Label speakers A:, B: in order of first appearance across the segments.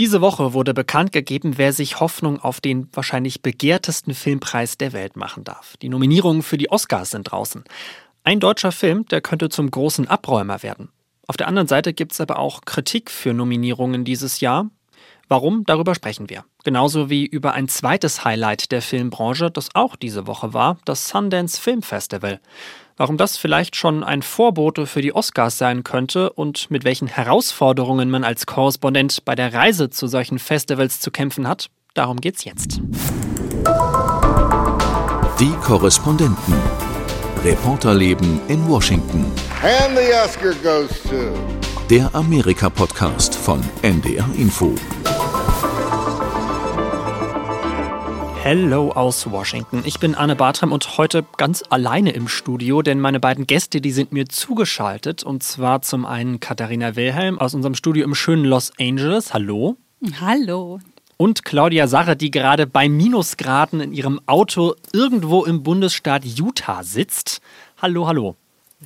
A: Diese Woche wurde bekannt gegeben, wer sich Hoffnung auf den wahrscheinlich begehrtesten Filmpreis der Welt machen darf. Die Nominierungen für die Oscars sind draußen. Ein deutscher Film, der könnte zum großen Abräumer werden. Auf der anderen Seite gibt es aber auch Kritik für Nominierungen dieses Jahr. Warum? Darüber sprechen wir. Genauso wie über ein zweites Highlight der Filmbranche, das auch diese Woche war, das Sundance Film Festival. Warum das vielleicht schon ein Vorbote für die Oscars sein könnte und mit welchen Herausforderungen man als Korrespondent bei der Reise zu solchen Festivals zu kämpfen hat, darum geht's jetzt.
B: Die Korrespondenten. Reporterleben in Washington.
C: And the Oscar goes to.
B: Der Amerika-Podcast von NDR Info.
A: Hello aus Washington. Ich bin Anne Bartram und heute ganz alleine im Studio, denn meine beiden Gäste, die sind mir zugeschaltet. Und zwar zum einen Katharina Wilhelm aus unserem Studio im schönen Los Angeles. Hallo.
D: Hallo.
A: Und Claudia Sache, die gerade bei Minusgraden in ihrem Auto irgendwo im Bundesstaat Utah sitzt. Hallo, hallo.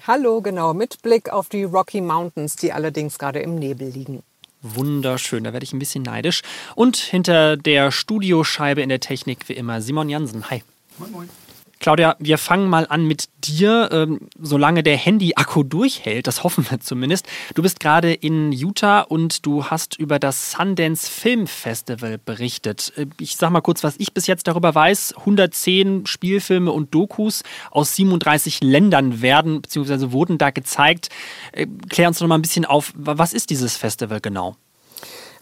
E: Hallo, genau, mit Blick auf die Rocky Mountains, die allerdings gerade im Nebel liegen.
A: Wunderschön, da werde ich ein bisschen neidisch. Und hinter der Studioscheibe in der Technik wie immer Simon Jansen. Hi. Moin, moin. Claudia, wir fangen mal an mit dir, ähm, solange der Handy-Akku durchhält, das hoffen wir zumindest. Du bist gerade in Utah und du hast über das Sundance Film Festival berichtet. Äh, ich sag mal kurz, was ich bis jetzt darüber weiß. 110 Spielfilme und Dokus aus 37 Ländern werden bzw. wurden da gezeigt. Äh, klär uns noch mal ein bisschen auf, was ist dieses Festival genau?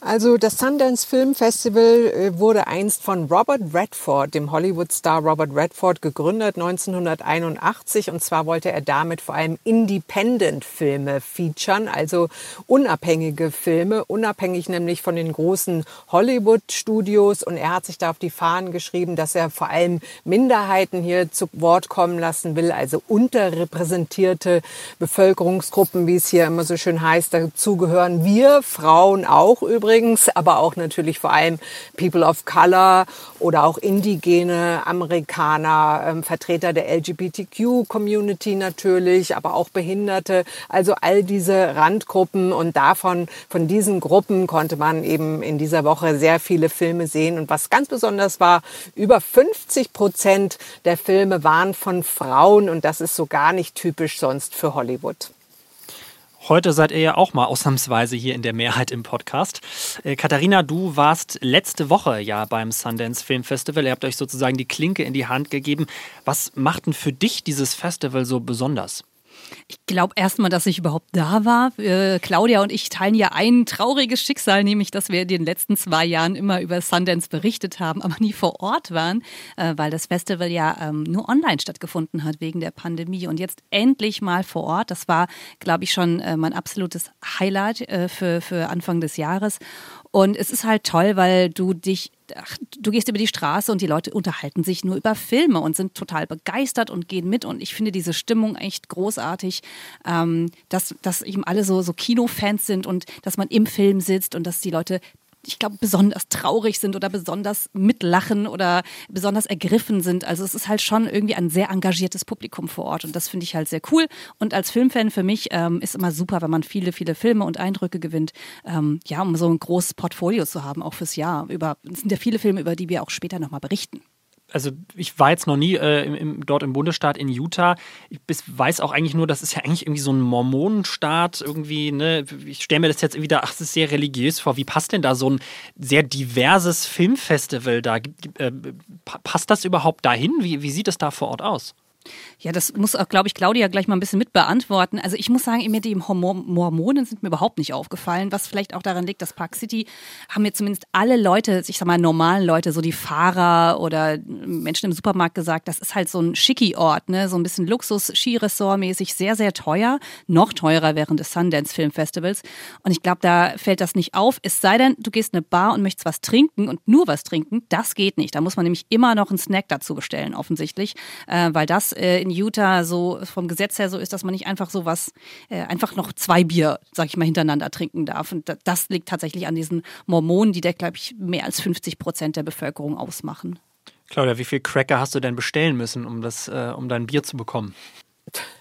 E: Also das Sundance Film Festival äh, wurde einst von Robert Redford, dem Hollywood-Star Robert Redford, gegründet 1981. Und zwar wollte er damit vor allem Independent-Filme featuren, also unabhängige Filme, unabhängig nämlich von den großen Hollywood-Studios. Und er hat sich da auf die Fahnen geschrieben, dass er vor allem Minderheiten hier zu Wort kommen lassen will, also unterrepräsentierte Bevölkerungsgruppen, wie es hier immer so schön heißt. Dazu gehören wir Frauen auch übrigens übrigens, aber auch natürlich vor allem People of Color oder auch indigene Amerikaner, ähm, Vertreter der LGBTQ-Community natürlich, aber auch Behinderte, also all diese Randgruppen und davon, von diesen Gruppen konnte man eben in dieser Woche sehr viele Filme sehen und was ganz besonders war, über 50 Prozent der Filme waren von Frauen und das ist so gar nicht typisch sonst für Hollywood.
A: Heute seid ihr ja auch mal ausnahmsweise hier in der Mehrheit im Podcast. Äh, Katharina, du warst letzte Woche ja beim Sundance Film Festival. Ihr habt euch sozusagen die Klinke in die Hand gegeben. Was macht denn für dich dieses Festival so besonders?
D: Ich glaube erstmal, dass ich überhaupt da war. Äh, Claudia und ich teilen ja ein trauriges Schicksal, nämlich, dass wir in den letzten zwei Jahren immer über Sundance berichtet haben, aber nie vor Ort waren, äh, weil das Festival ja ähm, nur online stattgefunden hat wegen der Pandemie. Und jetzt endlich mal vor Ort. Das war, glaube ich, schon äh, mein absolutes Highlight äh, für, für Anfang des Jahres. Und es ist halt toll, weil du dich, ach, du gehst über die Straße und die Leute unterhalten sich nur über Filme und sind total begeistert und gehen mit. Und ich finde diese Stimmung echt großartig, ähm, dass, dass eben alle so, so Kinofans sind und dass man im Film sitzt und dass die Leute ich glaube, besonders traurig sind oder besonders mitlachen oder besonders ergriffen sind. Also es ist halt schon irgendwie ein sehr engagiertes Publikum vor Ort und das finde ich halt sehr cool. Und als Filmfan für mich ähm, ist immer super, wenn man viele, viele Filme und Eindrücke gewinnt, ähm, ja, um so ein großes Portfolio zu haben, auch fürs Jahr. Über, es sind ja viele Filme, über die wir auch später nochmal berichten
A: also ich war jetzt noch nie äh, im, im, dort im Bundesstaat in Utah. Ich bis, weiß auch eigentlich nur, das ist ja eigentlich irgendwie so ein Mormonenstaat irgendwie. Ne? Ich stelle mir das jetzt wieder, ach, das ist sehr religiös vor. Wie passt denn da so ein sehr diverses Filmfestival da? Äh, passt das überhaupt dahin? Wie, wie sieht es da vor Ort aus?
D: Ja, das muss auch, glaube ich, Claudia gleich mal ein bisschen mit beantworten. Also ich muss sagen, mir die Mormonen sind mir überhaupt nicht aufgefallen, was vielleicht auch daran liegt, dass Park City haben mir zumindest alle Leute, ich sag mal normalen Leute, so die Fahrer oder Menschen im Supermarkt gesagt, das ist halt so ein schicki Ort, ne, so ein bisschen Luxus, Skiresort mäßig, sehr sehr teuer, noch teurer während des Sundance Film Festivals und ich glaube, da fällt das nicht auf, es sei denn, du gehst in eine Bar und möchtest was trinken und nur was trinken, das geht nicht. Da muss man nämlich immer noch einen Snack dazu bestellen offensichtlich, äh, weil das äh, in Utah so vom Gesetz her so ist, dass man nicht einfach so was, äh, einfach noch zwei Bier, sag ich mal, hintereinander trinken darf. Und das liegt tatsächlich an diesen Mormonen, die da, glaube ich, mehr als 50 Prozent der Bevölkerung ausmachen.
A: Claudia, wie viel Cracker hast du denn bestellen müssen, um, das, äh, um dein Bier zu bekommen?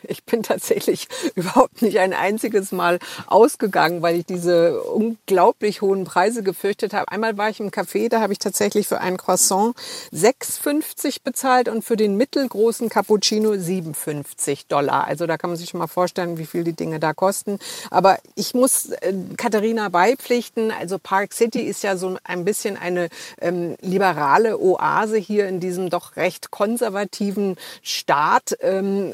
E: Ich bin tatsächlich überhaupt nicht ein einziges Mal ausgegangen, weil ich diese unglaublich hohen Preise gefürchtet habe. Einmal war ich im Café, da habe ich tatsächlich für ein Croissant 6,50 bezahlt und für den mittelgroßen Cappuccino 57 Dollar. Also da kann man sich schon mal vorstellen, wie viel die Dinge da kosten. Aber ich muss äh, Katharina beipflichten. Also Park City ist ja so ein bisschen eine ähm, liberale Oase hier in diesem doch recht konservativen Staat. Ähm,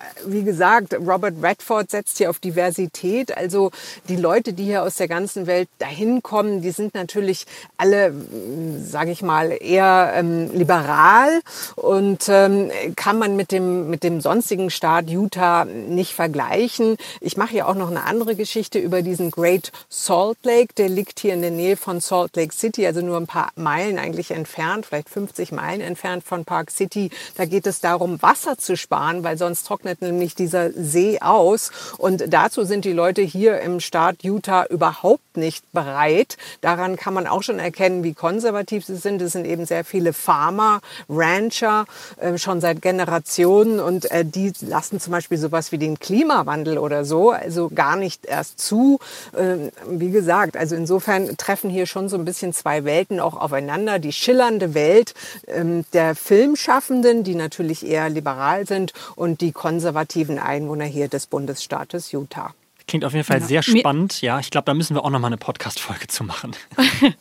E: wie gesagt, Robert Redford setzt hier auf Diversität. Also die Leute, die hier aus der ganzen Welt dahin kommen, die sind natürlich alle, sage ich mal, eher ähm, liberal und ähm, kann man mit dem mit dem sonstigen Staat Utah nicht vergleichen. Ich mache ja auch noch eine andere Geschichte über diesen Great Salt Lake. Der liegt hier in der Nähe von Salt Lake City, also nur ein paar Meilen eigentlich entfernt, vielleicht 50 Meilen entfernt von Park City. Da geht es darum, Wasser zu sparen, weil sonst trocknet nämlich dieser See aus. Und dazu sind die Leute hier im Staat Utah überhaupt nicht bereit. Daran kann man auch schon erkennen, wie konservativ sie sind. Es sind eben sehr viele Farmer, Rancher, äh, schon seit Generationen. Und äh, die lassen zum Beispiel sowas wie den Klimawandel oder so, also gar nicht erst zu. Äh, wie gesagt, also insofern treffen hier schon so ein bisschen zwei Welten auch aufeinander. Die schillernde Welt ähm, der Filmschaffenden, die natürlich eher liberal sind, und die konservativen Einwohner hier des Bundesstaates Utah.
A: Klingt auf jeden Fall ja. sehr spannend. Ja, ich glaube, da müssen wir auch noch mal eine Podcast-Folge zu machen.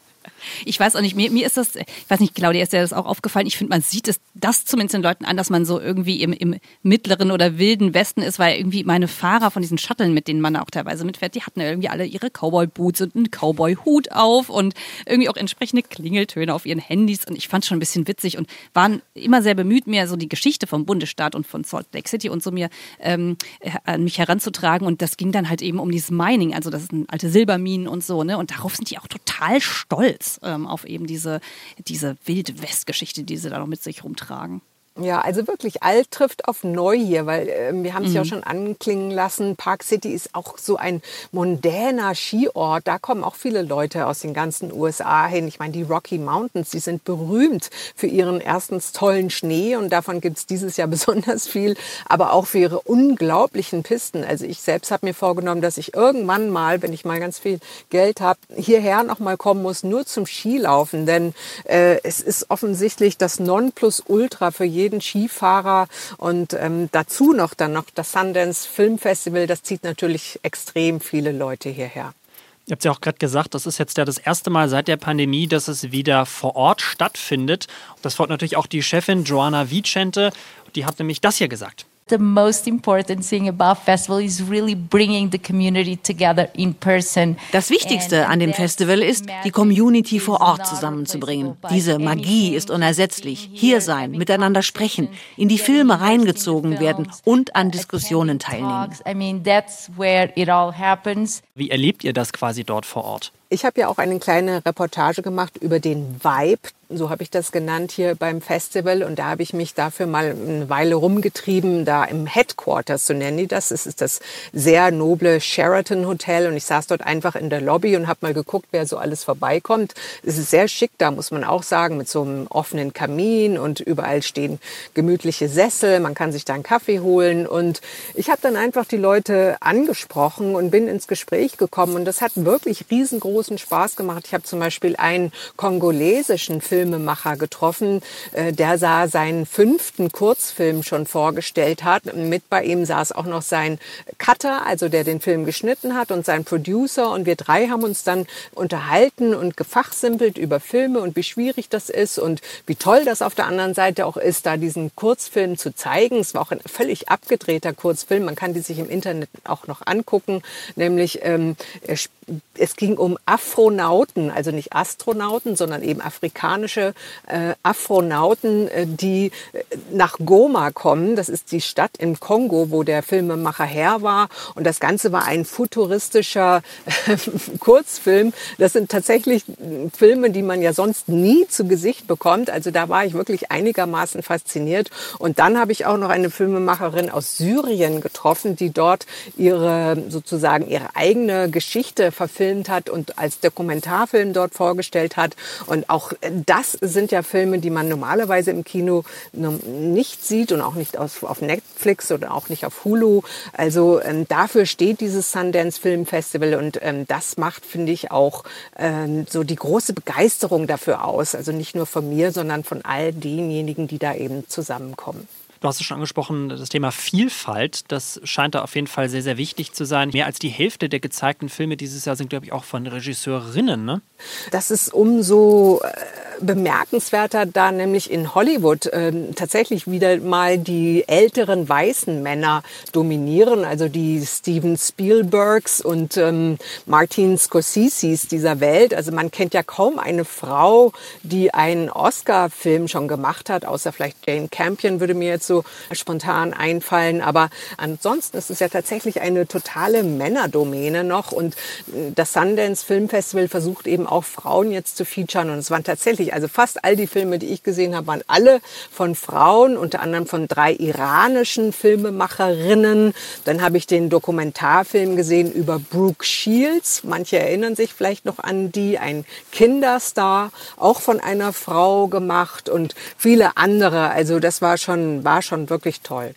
D: Ich weiß auch nicht, mir, mir ist das, ich weiß nicht, Claudia, ist dir das auch aufgefallen? Ich finde, man sieht es, das zumindest den Leuten an, dass man so irgendwie im, im mittleren oder wilden Westen ist, weil irgendwie meine Fahrer von diesen Shuttlen, mit denen man auch teilweise mitfährt, die hatten ja irgendwie alle ihre Cowboy-Boots und einen Cowboy-Hut auf und irgendwie auch entsprechende Klingeltöne auf ihren Handys und ich fand es schon ein bisschen witzig und waren immer sehr bemüht, mir so die Geschichte vom Bundesstaat und von Salt Lake City und so mir ähm, an mich heranzutragen und das ging dann halt eben um dieses Mining, also das sind alte Silberminen und so, ne, und darauf sind die auch total stolz ähm, auf eben diese, diese Wild-West-Geschichte, die sie da noch mit sich rumtragen.
E: Ja, also wirklich alt trifft auf neu hier, weil äh, wir haben es mhm. ja auch schon anklingen lassen. Park City ist auch so ein mondäner Skiort. Da kommen auch viele Leute aus den ganzen USA hin. Ich meine, die Rocky Mountains, die sind berühmt für ihren erstens tollen Schnee und davon gibt es dieses Jahr besonders viel, aber auch für ihre unglaublichen Pisten. Also ich selbst habe mir vorgenommen, dass ich irgendwann mal, wenn ich mal ganz viel Geld habe, hierher noch mal kommen muss, nur zum Skilaufen, denn äh, es ist offensichtlich das Nonplusultra für jeden jeden Skifahrer und ähm, dazu noch dann noch das Sundance Film Festival, das zieht natürlich extrem viele Leute hierher.
A: Ihr habt ja auch gerade gesagt, das ist jetzt ja das erste Mal seit der Pandemie, dass es wieder vor Ort stattfindet. Das freut natürlich auch die Chefin Joanna Vicente. Die hat nämlich das hier gesagt
F: the most important thing about festival is really bringing the community together in person.
G: Das Wichtigste an dem Festival ist, die Community vor Ort zusammenzubringen. Diese Magie ist unersetzlich. Hier sein, miteinander sprechen, in die Filme reingezogen werden und an Diskussionen teilnehmen.
A: Wie erlebt ihr das quasi dort vor Ort?
E: Ich habe ja auch eine kleine Reportage gemacht über den Vibe, so habe ich das genannt hier beim Festival. Und da habe ich mich dafür mal eine Weile rumgetrieben, da im Headquarters, so nennen die das. Es ist das sehr noble Sheraton Hotel und ich saß dort einfach in der Lobby und habe mal geguckt, wer so alles vorbeikommt. Es ist sehr schick da, muss man auch sagen, mit so einem offenen Kamin und überall stehen gemütliche Sessel. Man kann sich da einen Kaffee holen und ich habe dann einfach die Leute angesprochen und bin ins Gespräch gekommen und das hat wirklich riesengroße großen Spaß gemacht. Ich habe zum Beispiel einen kongolesischen Filmemacher getroffen, äh, der sah seinen fünften Kurzfilm schon vorgestellt hat. Mit bei ihm saß auch noch sein Cutter, also der den Film geschnitten hat und sein Producer. Und wir drei haben uns dann unterhalten und gefachsimpelt über Filme und wie schwierig das ist und wie toll das auf der anderen Seite auch ist, da diesen Kurzfilm zu zeigen. Es war auch ein völlig abgedrehter Kurzfilm. Man kann die sich im Internet auch noch angucken. Nämlich ähm, es ging um Afronauten, also nicht Astronauten, sondern eben afrikanische äh, Afronauten, äh, die äh, nach Goma kommen. Das ist die Stadt im Kongo, wo der Filmemacher her war. Und das Ganze war ein futuristischer Kurzfilm. Das sind tatsächlich Filme, die man ja sonst nie zu Gesicht bekommt. Also da war ich wirklich einigermaßen fasziniert. Und dann habe ich auch noch eine Filmemacherin aus Syrien getroffen, die dort ihre sozusagen ihre eigene Geschichte verfilmt hat und als Dokumentarfilm dort vorgestellt hat. Und auch das sind ja Filme, die man normalerweise im Kino nicht sieht und auch nicht auf, Netflix oder auch nicht auf Hulu. Also ähm, dafür steht dieses Sundance Film Festival und ähm, das macht, finde ich, auch ähm, so die große Begeisterung dafür aus. Also nicht nur von mir, sondern von all denjenigen, die da eben zusammenkommen.
A: Du hast es schon angesprochen, das Thema Vielfalt, das scheint da auf jeden Fall sehr, sehr wichtig zu sein. Mehr als die Hälfte der gezeigten Filme dieses Jahr sind, glaube ich, auch von Regisseurinnen. Ne?
E: Das ist umso äh, bemerkenswerter, da nämlich in Hollywood äh, tatsächlich wieder mal die älteren weißen Männer dominieren, also die Steven Spielbergs und ähm, Martin Scorseses dieser Welt. Also man kennt ja kaum eine Frau, die einen Oscar-Film schon gemacht hat, außer vielleicht Jane Campion würde mir jetzt so spontan einfallen. Aber ansonsten ist es ja tatsächlich eine totale Männerdomäne noch und äh, das Sundance Film Festival versucht eben auch Frauen jetzt zu featuren und es waren tatsächlich also fast all die Filme, die ich gesehen habe, waren alle von Frauen, unter anderem von drei iranischen Filmemacherinnen. Dann habe ich den Dokumentarfilm gesehen über Brooke Shields. Manche erinnern sich vielleicht noch an die, ein Kinderstar, auch von einer Frau gemacht und viele andere. Also das war schon, war schon wirklich toll.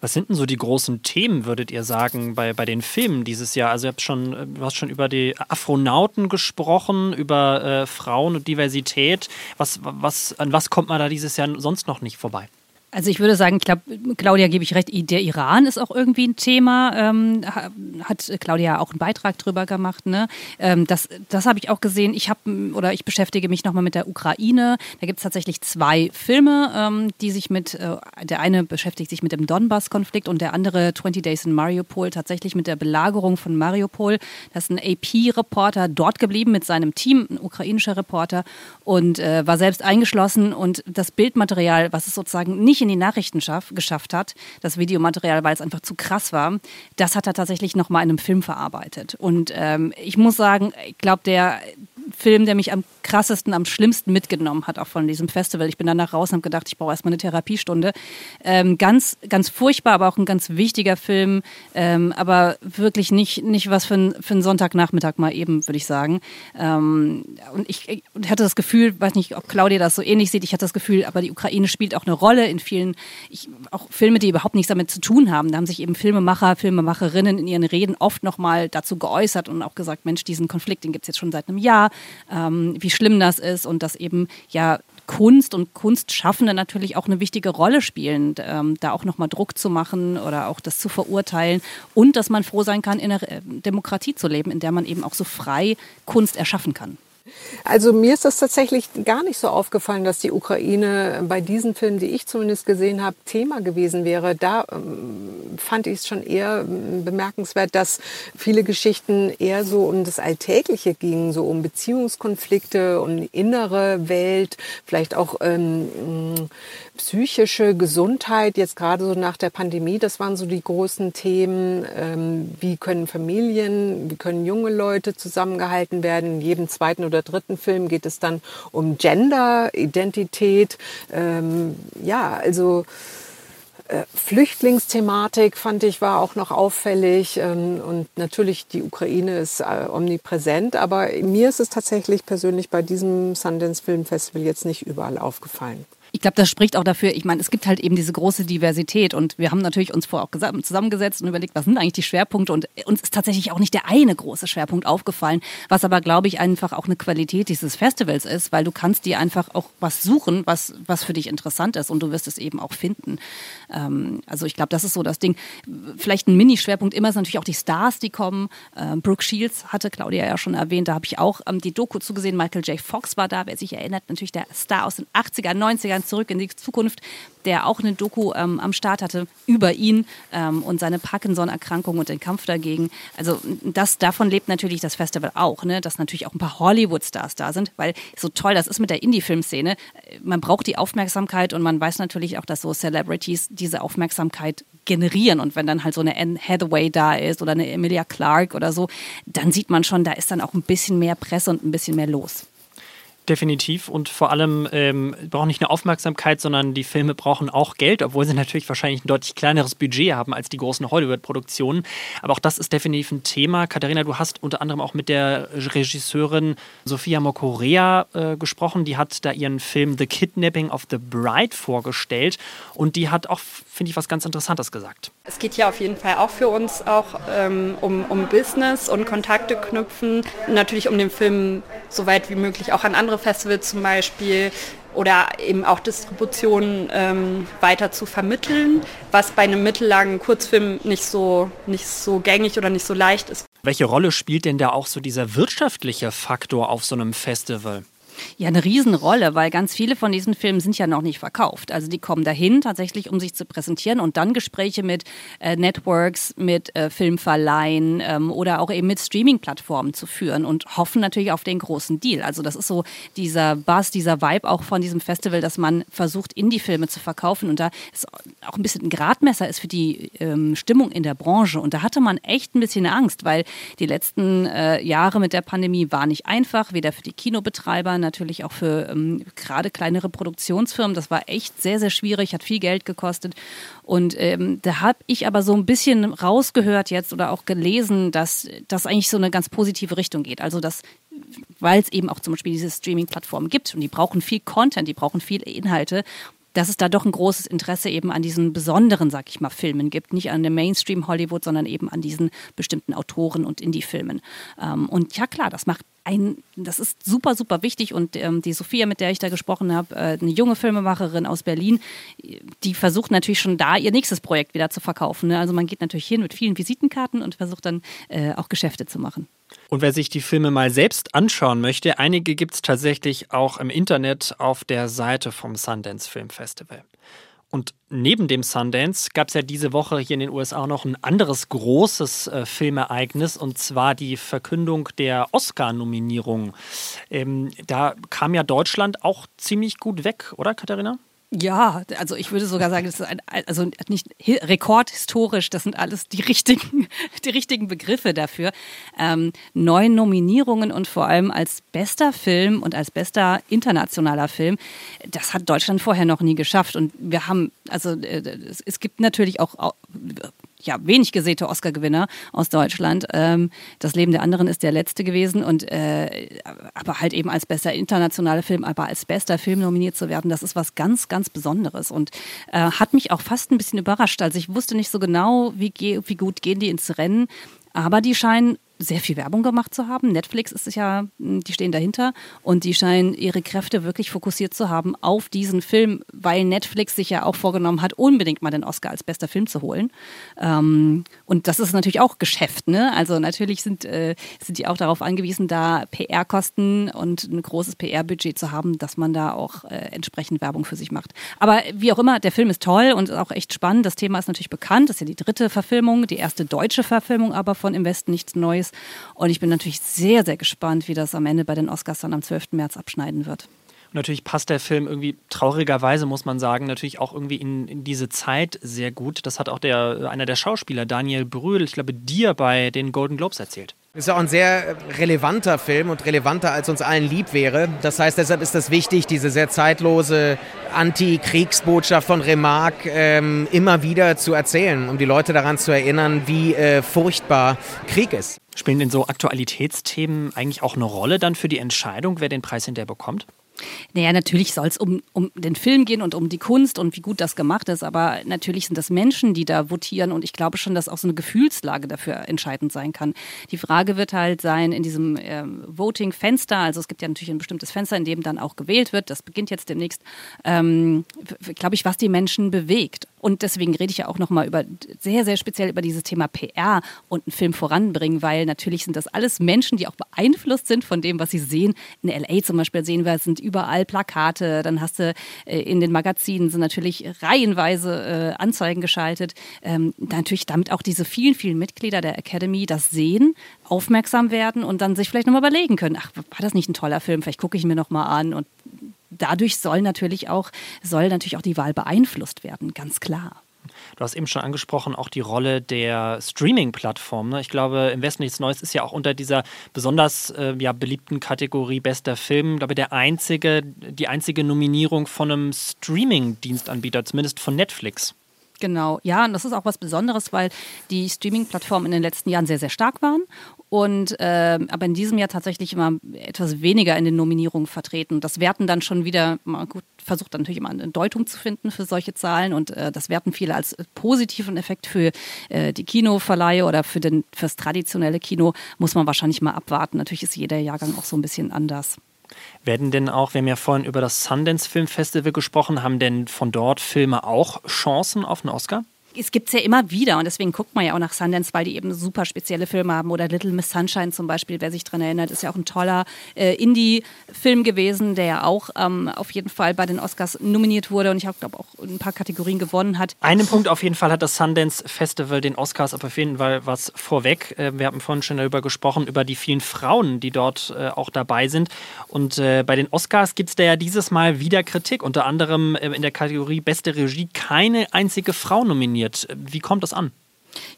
A: Was sind denn so die großen Themen, würdet ihr sagen, bei, bei den Filmen dieses Jahr? Also, ihr habt schon, du hast schon über die Afronauten gesprochen, über äh, Frauen und Diversität. Was, was, an was kommt man da dieses Jahr sonst noch nicht vorbei?
D: Also ich würde sagen, ich glaube, Claudia gebe ich recht, der Iran ist auch irgendwie ein Thema, ähm, hat Claudia auch einen Beitrag drüber gemacht. Ne? Ähm, das das habe ich auch gesehen. Ich habe oder ich beschäftige mich nochmal mit der Ukraine. Da gibt es tatsächlich zwei Filme, ähm, die sich mit, äh, der eine beschäftigt sich mit dem Donbass-Konflikt und der andere 20 Days in Mariupol tatsächlich mit der Belagerung von Mariupol. Da ist ein AP-Reporter dort geblieben mit seinem Team, ein ukrainischer Reporter und äh, war selbst eingeschlossen und das Bildmaterial, was es sozusagen nicht in die Nachrichten schaff, geschafft hat, das Videomaterial, weil es einfach zu krass war, das hat er tatsächlich nochmal in einem Film verarbeitet. Und ähm, ich muss sagen, ich glaube, der Film, der mich am krassesten, am schlimmsten mitgenommen hat, auch von diesem Festival. Ich bin danach raus und habe gedacht, ich brauche erstmal eine Therapiestunde. Ähm, ganz, ganz furchtbar, aber auch ein ganz wichtiger Film, ähm, aber wirklich nicht, nicht was für, für einen Sonntagnachmittag mal eben, würde ich sagen. Ähm, und ich, ich, hatte das Gefühl, weiß nicht, ob Claudia das so ähnlich sieht, ich hatte das Gefühl, aber die Ukraine spielt auch eine Rolle in vielen, ich, auch Filme, die überhaupt nichts damit zu tun haben. Da haben sich eben Filmemacher, Filmemacherinnen in ihren Reden oft nochmal dazu geäußert und auch gesagt, Mensch, diesen Konflikt, den gibt es jetzt schon seit einem Jahr ähm, wie schlimm das ist und dass eben ja Kunst und Kunstschaffende natürlich auch eine wichtige Rolle spielen, ähm, da auch nochmal Druck zu machen oder auch das zu verurteilen und dass man froh sein kann, in einer äh, Demokratie zu leben, in der man eben auch so frei Kunst erschaffen kann.
E: Also mir ist das tatsächlich gar nicht so aufgefallen, dass die Ukraine bei diesen Filmen, die ich zumindest gesehen habe, Thema gewesen wäre. Da ähm, fand ich es schon eher ähm, bemerkenswert, dass viele Geschichten eher so um das Alltägliche gingen, so um Beziehungskonflikte, um innere Welt, vielleicht auch ähm, psychische Gesundheit, jetzt gerade so nach der Pandemie, das waren so die großen Themen. Ähm, wie können Familien, wie können junge Leute zusammengehalten werden? In jedem zweiten oder dritten Film geht es dann um Gender, Identität. Ähm, ja, also äh, Flüchtlingsthematik fand ich war auch noch auffällig ähm, und natürlich die Ukraine ist äh, omnipräsent, aber mir ist es tatsächlich persönlich bei diesem Sundance Film Festival jetzt nicht überall aufgefallen
D: ich glaube, das spricht auch dafür, ich meine, es gibt halt eben diese große Diversität und wir haben natürlich uns vorher auch zusammengesetzt und überlegt, was sind eigentlich die Schwerpunkte und uns ist tatsächlich auch nicht der eine große Schwerpunkt aufgefallen, was aber, glaube ich, einfach auch eine Qualität dieses Festivals ist, weil du kannst dir einfach auch was suchen, was, was für dich interessant ist und du wirst es eben auch finden. Ähm, also ich glaube, das ist so das Ding. Vielleicht ein Mini-Schwerpunkt immer ist natürlich auch die Stars, die kommen. Ähm, Brooke Shields hatte Claudia ja schon erwähnt, da habe ich auch ähm, die Doku zugesehen. Michael J. Fox war da, wer sich erinnert, natürlich der Star aus den 80er, 90ern zurück in die Zukunft, der auch eine Doku ähm, am Start hatte über ihn ähm, und seine Parkinson-Erkrankung und den Kampf dagegen. Also das, davon lebt natürlich das Festival auch, ne? dass natürlich auch ein paar Hollywood-Stars da sind, weil so toll das ist mit der Indie-Filmszene. Man braucht die Aufmerksamkeit und man weiß natürlich auch, dass so Celebrities diese Aufmerksamkeit generieren. Und wenn dann halt so eine Anne Hathaway da ist oder eine Emilia Clarke oder so, dann sieht man schon, da ist dann auch ein bisschen mehr Presse und ein bisschen mehr los.
A: Definitiv und vor allem ähm, brauchen nicht nur Aufmerksamkeit, sondern die Filme brauchen auch Geld, obwohl sie natürlich wahrscheinlich ein deutlich kleineres Budget haben als die großen Hollywood-Produktionen. Aber auch das ist definitiv ein Thema. Katharina, du hast unter anderem auch mit der Regisseurin Sofia Mokorea äh, gesprochen. Die hat da ihren Film The Kidnapping of the Bride vorgestellt und die hat auch, finde ich, was ganz Interessantes gesagt.
H: Es geht ja auf jeden Fall auch für uns auch ähm, um, um Business und Kontakte knüpfen. Natürlich um den Film so weit wie möglich auch an andere Festivals zum Beispiel oder eben auch Distribution ähm, weiter zu vermitteln, was bei einem mittellangen Kurzfilm nicht so, nicht so gängig oder nicht so leicht ist.
A: Welche Rolle spielt denn da auch so dieser wirtschaftliche Faktor auf so einem Festival?
D: Ja, eine Riesenrolle, weil ganz viele von diesen Filmen sind ja noch nicht verkauft. Also die kommen dahin tatsächlich, um sich zu präsentieren und dann Gespräche mit äh, Networks, mit äh, Filmverleihen ähm, oder auch eben mit Streaming-Plattformen zu führen und hoffen natürlich auf den großen Deal. Also das ist so dieser Buzz, dieser Vibe auch von diesem Festival, dass man versucht, Indie-Filme zu verkaufen und da ist auch ein bisschen ein Gradmesser ist für die ähm, Stimmung in der Branche. Und da hatte man echt ein bisschen Angst, weil die letzten äh, Jahre mit der Pandemie war nicht einfach, weder für die Kinobetreiber natürlich auch für ähm, gerade kleinere Produktionsfirmen. Das war echt sehr, sehr schwierig, hat viel Geld gekostet. Und ähm, da habe ich aber so ein bisschen rausgehört jetzt oder auch gelesen, dass das eigentlich so eine ganz positive Richtung geht. Also dass weil es eben auch zum Beispiel diese Streaming-Plattformen gibt und die brauchen viel Content, die brauchen viel Inhalte dass es da doch ein großes Interesse eben an diesen besonderen, sag ich mal, Filmen gibt. Nicht an dem Mainstream Hollywood, sondern eben an diesen bestimmten Autoren und Indie-Filmen. Ähm, und ja klar, das macht ein, das ist super, super wichtig. Und ähm, die Sophia, mit der ich da gesprochen habe, äh, eine junge Filmemacherin aus Berlin, die versucht natürlich schon da ihr nächstes Projekt wieder zu verkaufen. Ne? Also man geht natürlich hin mit vielen Visitenkarten und versucht dann äh, auch Geschäfte zu machen.
A: Und wer sich die Filme mal selbst anschauen möchte, einige gibt es tatsächlich auch im Internet auf der Seite vom Sundance Film Festival. Und neben dem Sundance gab es ja diese Woche hier in den USA noch ein anderes großes äh, Filmereignis und zwar die Verkündung der Oscar-Nominierung. Ähm, da kam ja Deutschland auch ziemlich gut weg, oder Katharina?
D: Ja, also ich würde sogar sagen, das ist ein, also nicht rekordhistorisch, das sind alles die richtigen, die richtigen Begriffe dafür. Ähm, neun Nominierungen und vor allem als bester Film und als bester internationaler Film, das hat Deutschland vorher noch nie geschafft. Und wir haben, also äh, es, es gibt natürlich auch ja, wenig gesäte Oscar-Gewinner aus Deutschland. Ähm, das Leben der anderen ist der letzte gewesen und äh, aber halt eben als bester internationaler Film, aber als bester Film nominiert zu werden, das ist was ganz, ganz Besonderes und äh, hat mich auch fast ein bisschen überrascht. Also ich wusste nicht so genau, wie, wie gut gehen die ins Rennen, aber die scheinen sehr viel Werbung gemacht zu haben. Netflix ist ja, hm, die stehen dahinter und die scheinen ihre Kräfte wirklich fokussiert zu haben auf diesen Film, weil Netflix sich ja auch vorgenommen hat, unbedingt mal den Oscar als bester Film zu holen. Ähm, und das ist natürlich auch Geschäft, ne? Also natürlich sind, äh, sind die auch darauf angewiesen, da PR-Kosten und ein großes PR-Budget zu haben, dass man da auch äh, entsprechend Werbung für sich macht. Aber wie auch immer, der Film ist toll und auch echt spannend. Das Thema ist natürlich bekannt. Das ist ja die dritte Verfilmung, die erste deutsche Verfilmung aber von Im Westen nichts Neues ist. Und ich bin natürlich sehr, sehr gespannt, wie das am Ende bei den Oscars dann am 12. März abschneiden wird.
A: Und natürlich passt der Film irgendwie traurigerweise, muss man sagen, natürlich auch irgendwie in, in, diese Zeit sehr gut. Das hat auch der, einer der Schauspieler, Daniel Brühl, ich glaube, dir bei den Golden Globes erzählt.
I: Ist ja auch ein sehr relevanter Film und relevanter als uns allen lieb wäre. Das heißt, deshalb ist das wichtig, diese sehr zeitlose Anti-Kriegsbotschaft von Remarque ähm, immer wieder zu erzählen, um die Leute daran zu erinnern, wie äh, furchtbar Krieg ist.
A: Spielen denn so Aktualitätsthemen eigentlich auch eine Rolle dann für die Entscheidung, wer den Preis hinterher bekommt?
D: Naja, natürlich soll es um, um den Film gehen und um die Kunst und wie gut das gemacht ist, aber natürlich sind das Menschen, die da votieren und ich glaube schon, dass auch so eine Gefühlslage dafür entscheidend sein kann. Die Frage wird halt sein, in diesem äh, Voting-Fenster, also es gibt ja natürlich ein bestimmtes Fenster, in dem dann auch gewählt wird, das beginnt jetzt demnächst, ähm, glaube ich, was die Menschen bewegt. Und deswegen rede ich ja auch nochmal über sehr, sehr speziell über dieses Thema PR und einen Film voranbringen, weil natürlich sind das alles Menschen, die auch beeinflusst sind von dem, was sie sehen. In LA zum Beispiel sehen wir, es sind überall Plakate, dann hast du äh, in den Magazinen sind natürlich reihenweise äh, Anzeigen geschaltet. Ähm, natürlich damit auch diese vielen, vielen Mitglieder der Academy das sehen, aufmerksam werden und dann sich vielleicht nochmal überlegen können, ach, war das nicht ein toller Film, vielleicht gucke ich mir nochmal an und dadurch soll natürlich auch, soll natürlich auch die Wahl beeinflusst werden, ganz klar.
A: Du hast eben schon angesprochen, auch die Rolle der Streaming-Plattform. Ne? Ich glaube, im Westen nichts Neues ist ja auch unter dieser besonders äh, ja, beliebten Kategorie bester Film, glaube der einzige, die einzige Nominierung von einem Streaming-Dienstanbieter, zumindest von Netflix.
D: Genau, ja, und das ist auch was Besonderes, weil die Streaming-Plattformen in den letzten Jahren sehr, sehr stark waren und äh, aber in diesem Jahr tatsächlich immer etwas weniger in den Nominierungen vertreten. Das werten dann schon wieder, mal gut, versucht dann natürlich immer eine Deutung zu finden für solche Zahlen und äh, das werten viele als positiven Effekt für äh, die Kinoverleihe oder für fürs traditionelle Kino muss man wahrscheinlich mal abwarten. Natürlich ist jeder Jahrgang auch so ein bisschen anders.
A: Werden denn auch, wir haben ja vorhin über das Sundance Film Festival gesprochen, haben denn von dort Filme auch Chancen auf einen Oscar?
D: Es gibt es ja immer wieder und deswegen guckt man ja auch nach Sundance, weil die eben super spezielle Filme haben. Oder Little Miss Sunshine zum Beispiel, wer sich daran erinnert, ist ja auch ein toller äh, Indie-Film gewesen, der ja auch ähm, auf jeden Fall bei den Oscars nominiert wurde und ich glaube auch ein paar Kategorien gewonnen hat.
A: Einen Punkt auf jeden Fall hat das Sundance Festival den Oscars aber auf jeden Fall was vorweg. Äh, wir haben vorhin schon darüber gesprochen, über die vielen Frauen, die dort äh, auch dabei sind. Und äh, bei den Oscars gibt es da ja dieses Mal wieder Kritik, unter anderem äh, in der Kategorie Beste Regie keine einzige Frau nominiert nominiert. Wie kommt das an?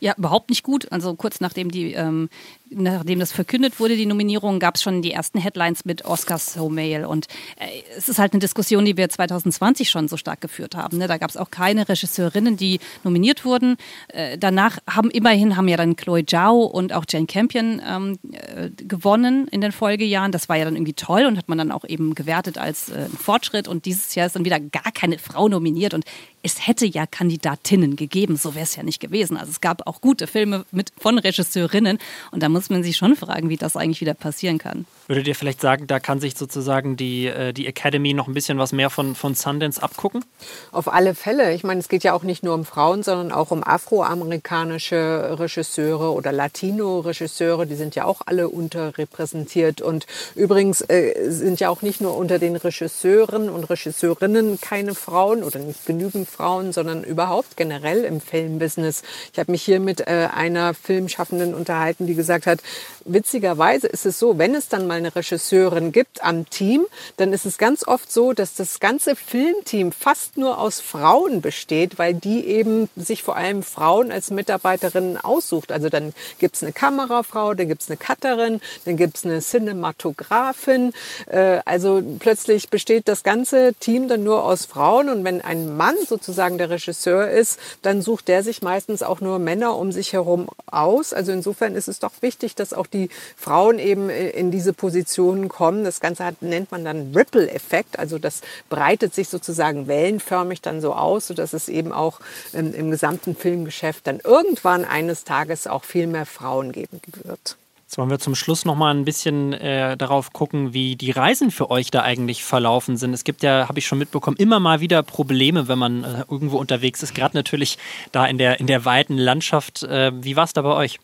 D: Ja, überhaupt nicht gut. Also kurz nachdem die ähm, nachdem das verkündet wurde, die Nominierung, gab es schon die ersten Headlines mit Oscars So Mail. Und äh, es ist halt eine Diskussion, die wir 2020 schon so stark geführt haben. Ne? Da gab es auch keine Regisseurinnen, die nominiert wurden. Äh, danach haben immerhin haben ja dann Chloe Zhao und auch Jane Campion ähm, äh, gewonnen in den Folgejahren. Das war ja dann irgendwie toll und hat man dann auch eben gewertet als äh, Fortschritt. Und dieses Jahr ist dann wieder gar keine Frau nominiert. Und es hätte ja Kandidatinnen gegeben, so wäre es ja nicht gewesen. Also es gab auch gute Filme mit, von Regisseurinnen und da muss man sich schon fragen, wie das eigentlich wieder passieren kann.
A: Würdet ihr vielleicht sagen, da kann sich sozusagen die, äh, die Academy noch ein bisschen was mehr von, von Sundance abgucken?
E: Auf alle Fälle. Ich meine, es geht ja auch nicht nur um Frauen, sondern auch um afroamerikanische Regisseure oder Latino-Regisseure. Die sind ja auch alle unterrepräsentiert. Und übrigens äh, sind ja auch nicht nur unter den Regisseuren und Regisseurinnen keine Frauen oder nicht genügend Frauen, sondern überhaupt generell im Filmbusiness. Ich habe mich hier mit äh, einer Filmschaffenden unterhalten, die gesagt hat, witzigerweise ist es so, wenn es dann mal eine Regisseurin gibt am Team, dann ist es ganz oft so, dass das ganze Filmteam fast nur aus Frauen besteht, weil die eben sich vor allem Frauen als Mitarbeiterinnen aussucht. Also dann gibt es eine Kamerafrau, dann gibt es eine Cutterin, dann gibt es eine Cinematografin. Äh, also plötzlich besteht das ganze Team dann nur aus Frauen und wenn ein Mann sozusagen der Regisseur ist, dann sucht der sich meistens auch nur Männer um sich herum aus. Also insofern ist es doch wichtig, dass auch die Frauen eben in diese Positionen kommen. Das Ganze hat, nennt man dann Ripple-Effekt. Also das breitet sich sozusagen wellenförmig dann so aus, sodass es eben auch ähm, im gesamten Filmgeschäft dann irgendwann eines Tages auch viel mehr Frauen geben wird.
A: Jetzt wollen wir zum Schluss noch mal ein bisschen äh, darauf gucken, wie die Reisen für euch da eigentlich verlaufen sind. Es gibt ja, habe ich schon mitbekommen, immer mal wieder Probleme, wenn man äh, irgendwo unterwegs ist. Gerade natürlich da in der in der weiten Landschaft. Äh, wie war es da bei euch?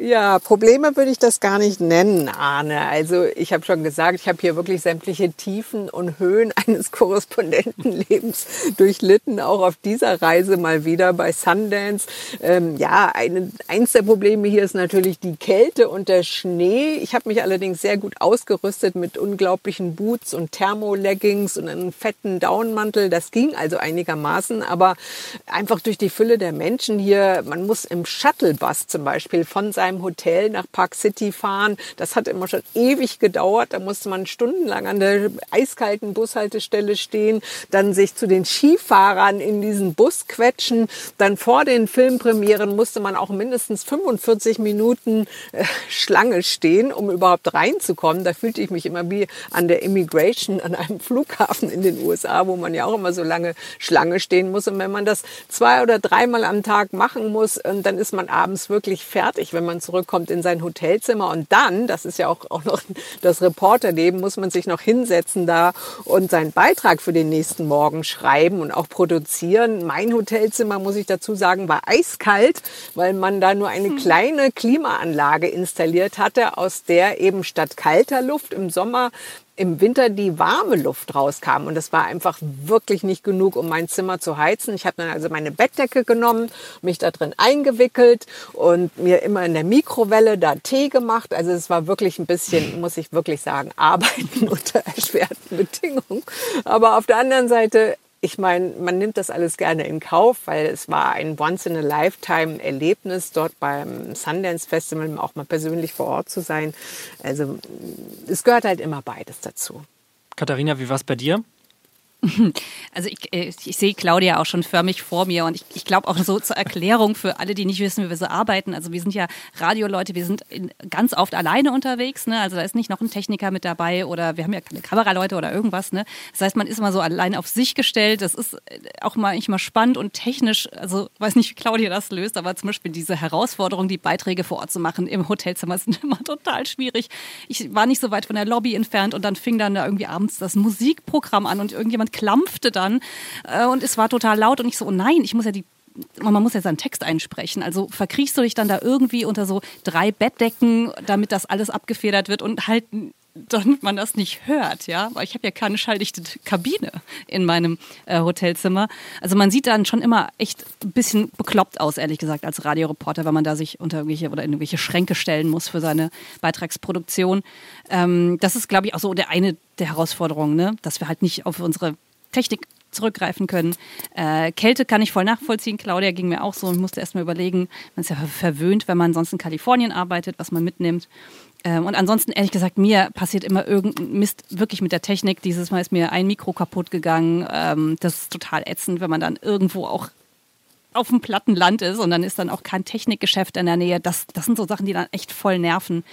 E: Ja, Probleme würde ich das gar nicht nennen, Arne. Also ich habe schon gesagt, ich habe hier wirklich sämtliche Tiefen und Höhen eines Korrespondentenlebens durchlitten, auch auf dieser Reise mal wieder bei Sundance. Ähm, ja, eine, eins der Probleme hier ist natürlich die Kälte und der Schnee. Ich habe mich allerdings sehr gut ausgerüstet mit unglaublichen Boots und Thermoleggings und einem fetten Downmantel. Das ging also einigermaßen, aber einfach durch die Fülle der Menschen hier, man muss im Shuttlebus zum Beispiel von seinem Hotel nach Park City fahren. Das hat immer schon ewig gedauert. Da musste man stundenlang an der eiskalten Bushaltestelle stehen, dann sich zu den Skifahrern in diesen Bus quetschen. Dann vor den Filmpremieren musste man auch mindestens 45 Minuten äh, Schlange stehen, um überhaupt reinzukommen. Da fühlte ich mich immer wie an der Immigration an einem Flughafen in den USA, wo man ja auch immer so lange Schlange stehen muss. Und wenn man das zwei oder dreimal am Tag machen muss, dann ist man abends wirklich fertig, wenn man zurückkommt in sein Hotelzimmer. Und dann, das ist ja auch, auch noch das Reporterleben, muss man sich noch hinsetzen da und seinen Beitrag für den nächsten Morgen schreiben und auch produzieren. Mein Hotelzimmer, muss ich dazu sagen, war eiskalt, weil man da nur eine hm. kleine Klimaanlage installiert hatte, aus der eben statt kalter Luft im Sommer im Winter die warme Luft rauskam. Und das war einfach wirklich nicht genug, um mein Zimmer zu heizen. Ich habe dann also meine Bettdecke genommen, mich da drin eingewickelt und mir immer in der Mikrowelle da Tee gemacht. Also es war wirklich ein bisschen, muss ich wirklich sagen, arbeiten unter erschwerten Bedingungen. Aber auf der anderen Seite ich meine, man nimmt das alles gerne in Kauf, weil es war ein Once-in-a-Lifetime-Erlebnis, dort beim Sundance Festival auch mal persönlich vor Ort zu sein. Also es gehört halt immer beides dazu.
A: Katharina, wie war es bei dir?
D: Also ich, äh, ich sehe Claudia auch schon förmlich vor mir und ich, ich glaube auch so zur Erklärung für alle, die nicht wissen, wie wir so arbeiten. Also wir sind ja Radioleute, wir sind in, ganz oft alleine unterwegs. Ne? Also da ist nicht noch ein Techniker mit dabei oder wir haben ja keine Kameraleute oder irgendwas. Ne? Das heißt, man ist immer so allein auf sich gestellt. Das ist äh, auch mal nicht mal spannend und technisch. Also weiß nicht, wie Claudia das löst, aber zum Beispiel diese Herausforderung, die Beiträge vor Ort zu machen im Hotelzimmer, sind immer total schwierig. Ich war nicht so weit von der Lobby entfernt und dann fing dann da irgendwie abends das Musikprogramm an und irgendjemand jemand klampfte dann äh, und es war total laut und ich so, oh nein, ich muss ja die man muss ja seinen Text einsprechen. Also verkriechst du dich dann da irgendwie unter so drei Bettdecken, damit das alles abgefedert wird und halt damit man das nicht hört, ja, weil ich habe ja keine schalldichte Kabine in meinem äh, Hotelzimmer. Also man sieht dann schon immer echt ein bisschen bekloppt aus, ehrlich gesagt, als Radioreporter, wenn man da sich unter irgendwelche oder in irgendwelche Schränke stellen muss für seine Beitragsproduktion. Ähm, das ist, glaube ich, auch so der eine der Herausforderungen, ne? dass wir halt nicht auf unsere Technik zurückgreifen können. Äh, Kälte kann ich voll nachvollziehen. Claudia ging mir auch so und musste erst mal überlegen, man ist ja verwöhnt, wenn man sonst in Kalifornien arbeitet, was man mitnimmt. Ähm, und ansonsten, ehrlich gesagt, mir passiert immer irgendein Mist wirklich mit der Technik. Dieses Mal ist mir ein Mikro kaputt gegangen. Ähm, das ist total ätzend, wenn man dann irgendwo auch auf dem platten Land ist und dann ist dann auch kein Technikgeschäft in der Nähe. Das, das sind so Sachen, die dann echt voll nerven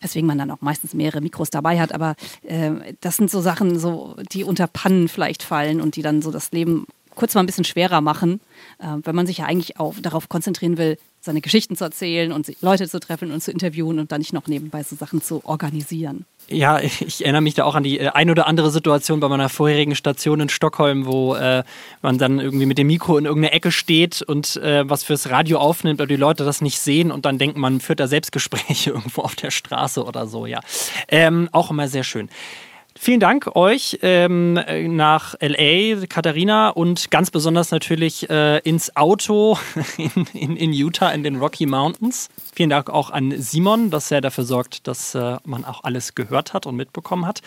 D: weswegen man dann auch meistens mehrere Mikros dabei hat. Aber äh, das sind so Sachen, so, die unter Pannen vielleicht fallen und die dann so das Leben kurz mal ein bisschen schwerer machen, äh, wenn man sich ja eigentlich auch darauf konzentrieren will, seine Geschichten zu erzählen und Leute zu treffen und zu interviewen und dann nicht noch nebenbei so Sachen zu organisieren.
A: Ja, ich erinnere mich da auch an die äh, ein oder andere Situation bei meiner vorherigen Station in Stockholm, wo äh, man dann irgendwie mit dem Mikro in irgendeiner Ecke steht und äh, was fürs Radio aufnimmt, aber die Leute das nicht sehen und dann denken, man führt da Selbstgespräche irgendwo auf der Straße oder so, ja. Ähm, auch immer sehr schön. Vielen Dank euch ähm, nach LA, Katharina, und ganz besonders natürlich äh, ins Auto in, in, in, Utah in den Rocky Mountains. Vielen Dank auch an Simon, dass er dafür sorgt, dass äh, man auch alles gehört hat und mitbekommen hat.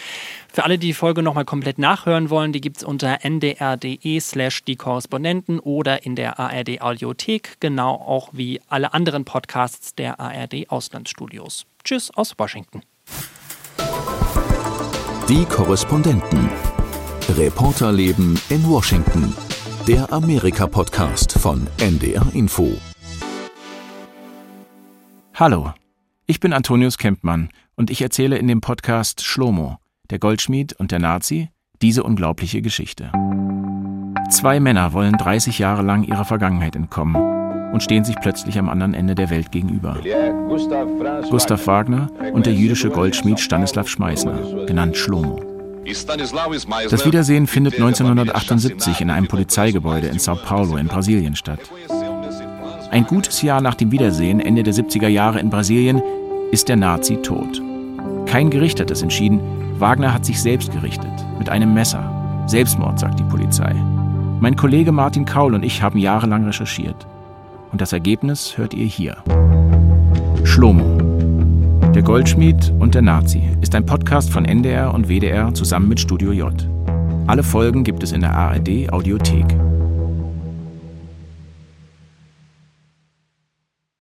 A: Für alle, die die Folge nochmal komplett nachhören wollen, die gibt es unter ndr.de slash die Korrespondenten oder in der ARD Audiothek, genau auch wie alle anderen Podcasts der ARD Auslandsstudios. Tschüss aus Washington.
B: Die Korrespondenten. Reporterleben in Washington. Der Amerika-Podcast von NDR Info.
J: Hallo, ich bin Antonius Kempmann und ich erzähle in dem Podcast Schlomo, der Goldschmied und der Nazi, diese unglaubliche Geschichte. Zwei Männer wollen 30 Jahre lang ihrer Vergangenheit entkommen und stehen sich plötzlich am anderen Ende der Welt gegenüber. Gustav Wagner und der jüdische Goldschmied Stanislav Schmeißner, genannt Schlomo. Das Wiedersehen findet 1978 in einem Polizeigebäude in Sao Paulo in Brasilien statt. Ein gutes Jahr nach dem Wiedersehen, Ende der 70er Jahre in Brasilien, ist der Nazi tot. Kein Gericht hat es entschieden, Wagner hat sich selbst gerichtet, mit einem Messer. Selbstmord, sagt die Polizei. Mein Kollege Martin Kaul und ich haben jahrelang recherchiert. Und das Ergebnis hört ihr hier. Schlomo. Der Goldschmied und der Nazi ist ein Podcast von NDR und WDR zusammen mit Studio J. Alle Folgen gibt es in der ARD Audiothek.